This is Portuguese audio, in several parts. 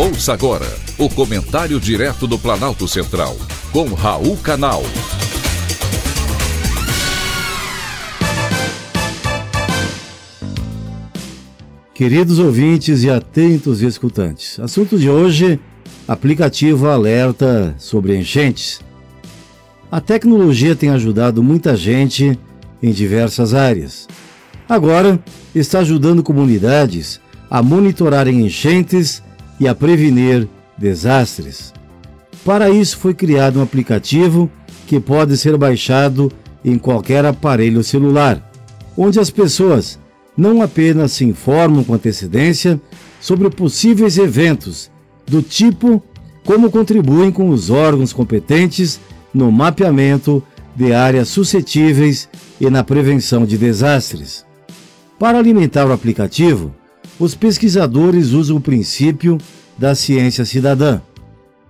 Ouça agora o comentário direto do Planalto Central, com Raul Canal. Queridos ouvintes e atentos escutantes, assunto de hoje: aplicativo alerta sobre enchentes. A tecnologia tem ajudado muita gente em diversas áreas. Agora, está ajudando comunidades a monitorarem enchentes e a prevenir desastres. Para isso foi criado um aplicativo que pode ser baixado em qualquer aparelho celular, onde as pessoas não apenas se informam com antecedência sobre possíveis eventos do tipo como contribuem com os órgãos competentes no mapeamento de áreas suscetíveis e na prevenção de desastres. Para alimentar o aplicativo, os pesquisadores usam o princípio da ciência cidadã.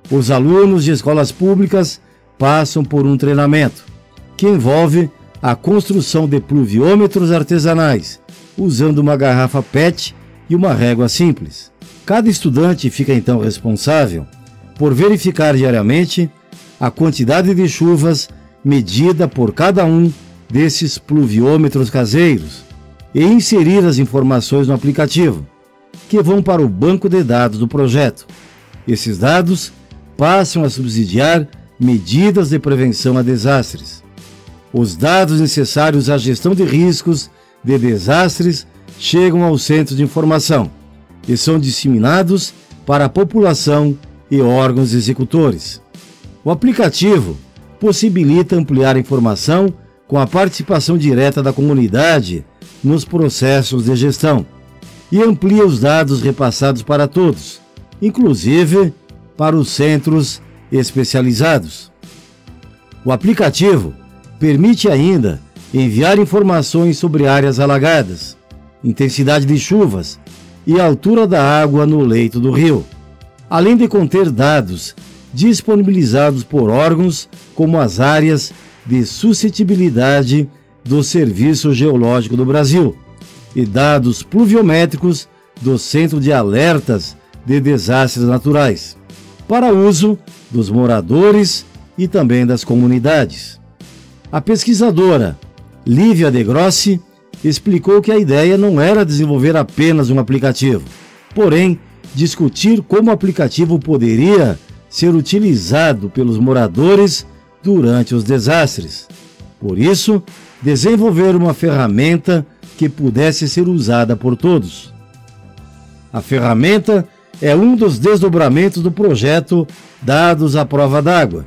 Os alunos de escolas públicas passam por um treinamento que envolve a construção de pluviômetros artesanais, usando uma garrafa PET e uma régua simples. Cada estudante fica então responsável por verificar diariamente a quantidade de chuvas medida por cada um desses pluviômetros caseiros e inserir as informações no aplicativo, que vão para o banco de dados do projeto. Esses dados passam a subsidiar medidas de prevenção a desastres. Os dados necessários à gestão de riscos de desastres chegam ao centro de informação e são disseminados para a população e órgãos executores. O aplicativo possibilita ampliar a informação com a participação direta da comunidade nos processos de gestão e amplia os dados repassados para todos, inclusive para os centros especializados. O aplicativo permite ainda enviar informações sobre áreas alagadas, intensidade de chuvas e altura da água no leito do rio, além de conter dados disponibilizados por órgãos como as áreas de suscetibilidade do Serviço Geológico do Brasil e dados pluviométricos do Centro de Alertas de Desastres Naturais, para uso dos moradores e também das comunidades. A pesquisadora Lívia De Grossi explicou que a ideia não era desenvolver apenas um aplicativo, porém discutir como o aplicativo poderia ser utilizado pelos moradores durante os desastres. Por isso, desenvolver uma ferramenta que pudesse ser usada por todos. A ferramenta é um dos desdobramentos do projeto Dados à Prova d'Água,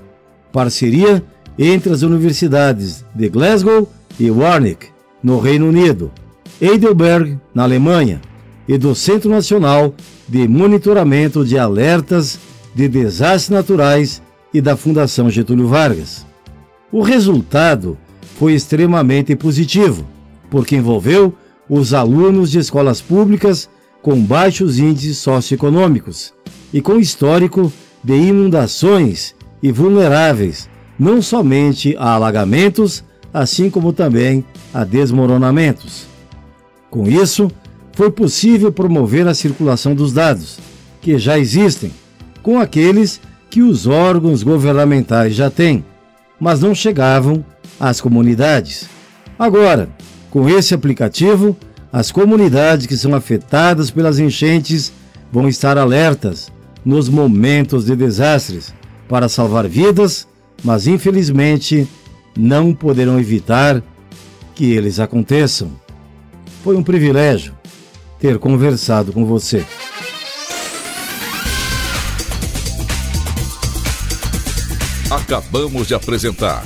parceria entre as universidades de Glasgow e Warwick, no Reino Unido, Heidelberg, na Alemanha, e do Centro Nacional de Monitoramento de Alertas de Desastres Naturais e da Fundação Getúlio Vargas. O resultado foi extremamente positivo, porque envolveu os alunos de escolas públicas com baixos índices socioeconômicos e com histórico de inundações e vulneráveis não somente a alagamentos, assim como também a desmoronamentos. Com isso, foi possível promover a circulação dos dados, que já existem, com aqueles que os órgãos governamentais já têm, mas não chegavam às comunidades. Agora, com esse aplicativo, as comunidades que são afetadas pelas enchentes vão estar alertas nos momentos de desastres para salvar vidas, mas infelizmente não poderão evitar que eles aconteçam. Foi um privilégio ter conversado com você. Acabamos de apresentar